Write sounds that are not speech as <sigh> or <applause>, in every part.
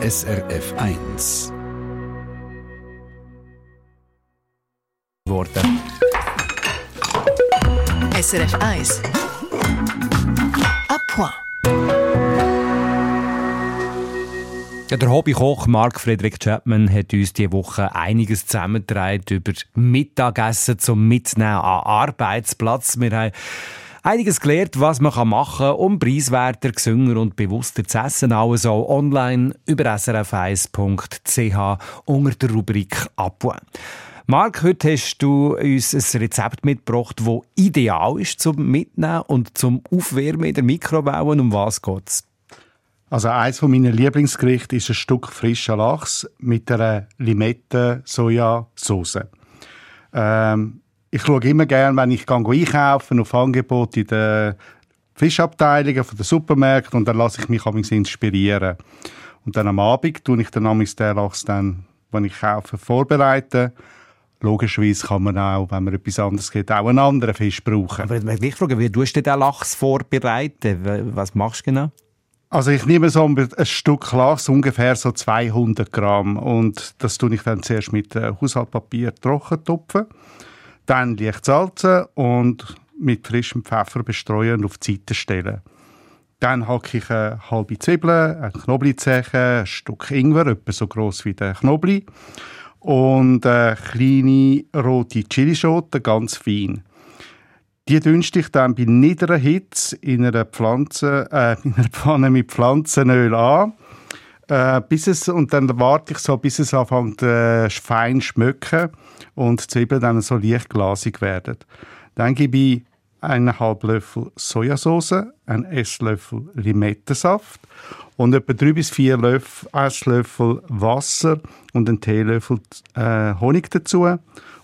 SRF 1. Worte. SRF 1. A point. Ja, der Hobbykoch Mark Friedrich Chapman hat uns diese Woche einiges zusammengetragen über Mittagessen zum Mitnehmen an Arbeitsplatz. Wir haben einiges gelernt, was man machen kann, um preiswerter, gesünder und bewusster zu essen. Auch online über srf1.ch unter der Rubrik «Appoint». Marc, heute hast du uns ein Rezept mitgebracht, das ideal ist zum Mitnehmen und zum Aufwärmen in der Mikrowelle. Um was geht es? Also eines meiner Lieblingsgerichte ist ein Stück frischer Lachs mit einer Limette-Sojasauce. Ähm, ich schaue immer gerne, wenn ich einkaufen auf Angebote in den Fischabteilungen von den Supermärkten und dann lasse ich mich inspirieren. Und dann am Abend tue ich dann den Lachs dann, wenn ich kaufe, vorbereiten. Logischerweise kann man auch, wenn man etwas anderes geht, auch einen anderen Fisch brauchen. Aber ich frage, wie tust du den Lachs vorbereiten? Was machst du genau? Also ich nehme so ein Stück Lachs, ungefähr so 200 Gramm. Und das tue ich dann zuerst mit äh, Haushaltpapier trocken tupfen dann leicht salzen und mit frischem Pfeffer bestreuen und auf die Seite stellen. Dann hacke ich eine halbe Zwiebel, ein Knoblauchzeche, ein Stück Ingwer, etwa so groß wie der Knoblauch und eine kleine rote Chilischote, ganz fein. Die dünste ich dann bei niederer Hitze in einer, Pflanze, äh, <laughs> in einer Pfanne mit Pflanzenöl an. Äh, bis es, und dann warte ich so, bis es anfängt äh, fein schmecken und die Zwiebeln dann so leicht glasig werden. Dann gebe ich eineinhalb Löffel Sojasauce, einen Esslöffel Limettensaft und etwa drei bis vier Löffel, Esslöffel Wasser und einen Teelöffel äh, Honig dazu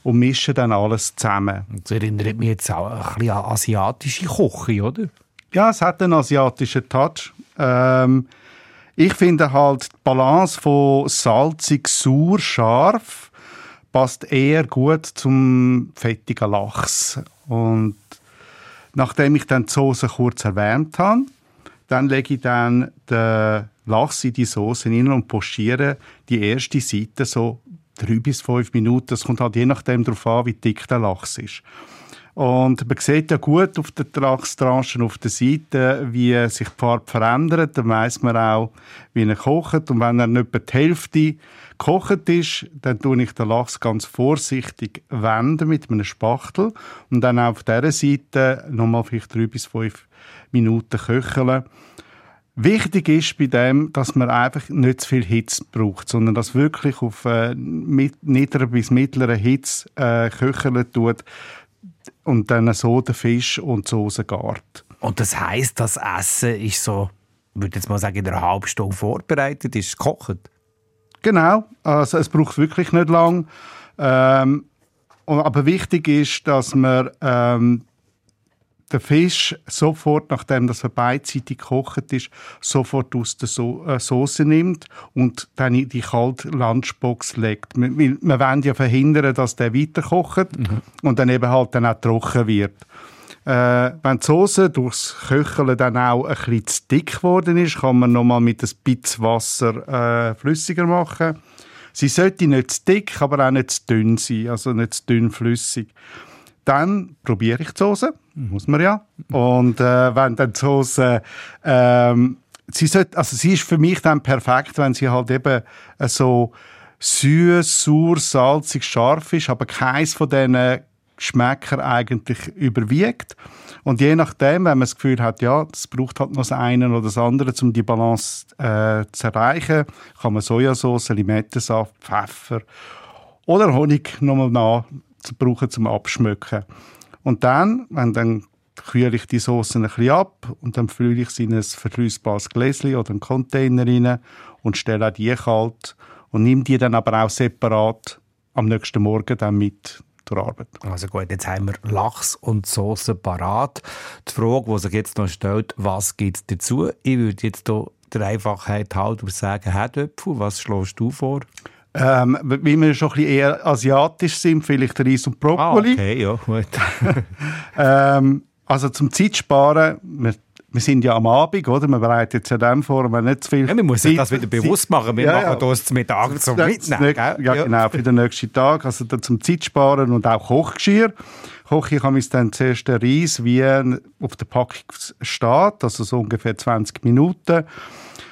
und mische dann alles zusammen. Das erinnert mich jetzt auch ein bisschen an asiatische Küche, oder? Ja, es hat einen asiatischen Touch. Ähm, ich finde halt die Balance von salzig, sauer, scharf passt eher gut zum fettigen Lachs. Und nachdem ich dann die Soße kurz erwärmt habe, dann lege ich dann den Lachs in die Soße rein und pochiere die erste Seite so drei bis fünf Minuten. Das kommt halt je nachdem darauf an, wie dick der Lachs ist. Und man sieht ja gut auf den Lachstranchen auf der Seite, wie sich die Farbe verändert. Dann weiss man auch, wie er kocht. Und wenn er nicht etwa die Hälfte gekocht ist, dann tue ich den Lachs ganz vorsichtig wenden mit einem Spachtel und dann auf dieser Seite nochmal vielleicht drei bis fünf Minuten köcheln. Wichtig ist bei dem, dass man einfach nicht zu viel Hitze braucht, sondern dass wirklich auf äh, niedriger bis mittlerer Hitze äh, köcheln tut und dann so den Fisch und die Soße gart. Und das heißt, das Essen ist so, ich würde jetzt mal sagen, in einer halben Stunde vorbereitet, ist gekocht? Genau, also es braucht wirklich nicht lang. Ähm, aber wichtig ist, dass man ähm, den Fisch sofort, nachdem das beidseitig gekocht ist, sofort aus der so äh, Soße nimmt und dann in die kalte Lunchbox legt. Wir, wir wollen ja verhindern, dass der weiterkocht mhm. und dann eben halt dann auch trocken wird. Äh, wenn die Soße durchs Köcheln dann auch ein bisschen zu dick geworden ist, kann man nochmal mit ein bisschen Wasser äh, flüssiger machen. Sie sollte nicht zu dick, aber auch nicht zu dünn sein, also nicht zu dünn flüssig. Dann probiere ich die Soße, muss man ja. Und äh, wenn dann die Soße ähm, sie, sollte, also sie ist für mich dann perfekt, wenn sie halt eben äh, so süß, sauer, salzig, scharf ist, aber keins von diesen Geschmäcker eigentlich überwiegt. Und je nachdem, wenn man das Gefühl hat, ja, es braucht halt noch das eine oder das andere, um die Balance äh, zu erreichen, kann man Sojasauce, Limettensaft, Pfeffer oder Honig nochmal nach brauchen zum Abschmücken. Und dann, wenn dann kühle ich die Soße ein bisschen ab und dann fülle ich sie in ein verschließbares Gläschen oder einen Container rein und stelle auch die kalt und nehme die dann aber auch separat am nächsten Morgen dann mit zur Arbeit. Also gut, jetzt haben wir Lachs und Soße parat. Die Frage, die sich jetzt noch stellt, was gibt es dazu? Ich würde jetzt hier der Einfachheit halber sagen, Herdöpfel. Was schlägst du vor? Ähm, weil wir schon ein bisschen eher asiatisch sind, vielleicht Reis und Brokkoli. Ah, okay, ja, gut. <laughs> <laughs> ähm, also zum Zeitsparen, wir wir sind ja am Abend, oder? Man bereitet jetzt ja dem vor, man nicht zu viel. Ja, man muss sich das wieder bewusst machen. Wir Ja, machen ja. das zum Mittag zum Mitnehmen. Ja, gell? genau, für den nächsten Tag. Also da zum Zeitsparen und auch Kochgeschirr. Koche ich dann zuerst den Reis, wie auf der Packung steht, also so ungefähr 20 Minuten.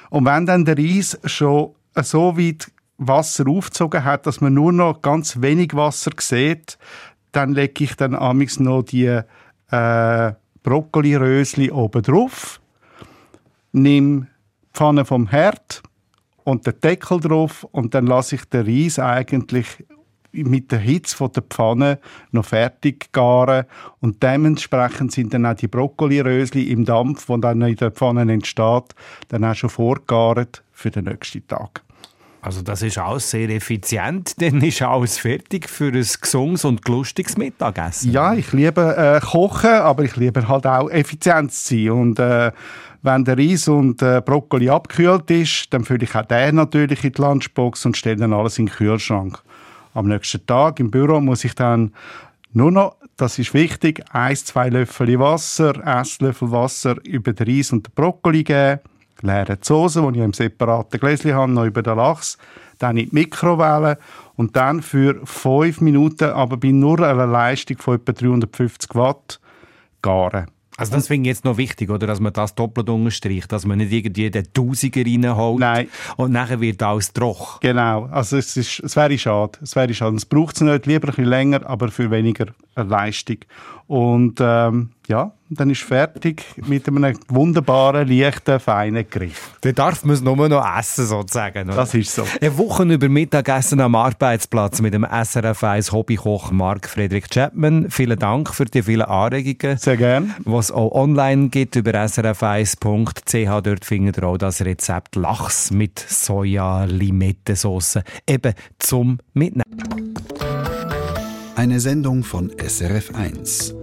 Und wenn dann der Reis schon so weit Wasser aufgezogen hat, dass man nur noch ganz wenig Wasser sieht, dann lege ich dann amigs noch die äh, Brokkoli-Rösli oben drauf, nimm die Pfanne vom Herd und den Deckel drauf und dann lasse ich den Reis eigentlich mit der Hitze der Pfanne noch fertig garen und dementsprechend sind dann auch die Brokkoli-Rösli im Dampf, der dann in der Pfanne entsteht, dann auch schon vorgegart für den nächsten Tag. Also das ist alles sehr effizient, <laughs> dann ist alles fertig für ein gesundes und lustiges Mittagessen. Ja, ich liebe äh, Kochen, aber ich liebe halt auch effizient zu sein. Und äh, wenn der Reis und äh, Brokkoli abgekühlt ist, dann fülle ich auch den natürlich in die Lunchbox und stelle dann alles in den Kühlschrank. Am nächsten Tag im Büro muss ich dann nur noch, das ist wichtig, eins, zwei Löffel Wasser, Esslöffel Wasser über den Reis und den Brokkoli geben, leere die Soße, die ich im separaten Gläschen habe, noch über den Lachs, dann in die Mikrowelle und dann für fünf Minuten, aber bei nur einer Leistung von etwa 350 Watt, garen. Also das finde ich jetzt noch wichtig, oder, dass man das doppelt unterstreicht, dass man nicht irgendwie den Tausiger reinholt Nein. und nachher wird alles troch. Genau, also es, ist, es wäre schade. Es wäre schade. Es braucht es nicht, lieber ein bisschen länger, aber für weniger Leistung. Und ähm, ja, dann ist fertig mit einem wunderbaren, leichten, feinen Gericht. Dann darf man es nur noch essen, sozusagen. oder? Das ist so. Eine Woche über Mittagessen am Arbeitsplatz mit dem SRF 1 Hobbykoch Mark Friedrich Chapman. Vielen Dank für die vielen Anregungen. Sehr gern. Was auch online gibt über srf1.ch. Dort findet ihr auch das Rezept Lachs mit Soja-Limette-Sauce. Eben zum Mitnehmen. Eine Sendung von SRF1.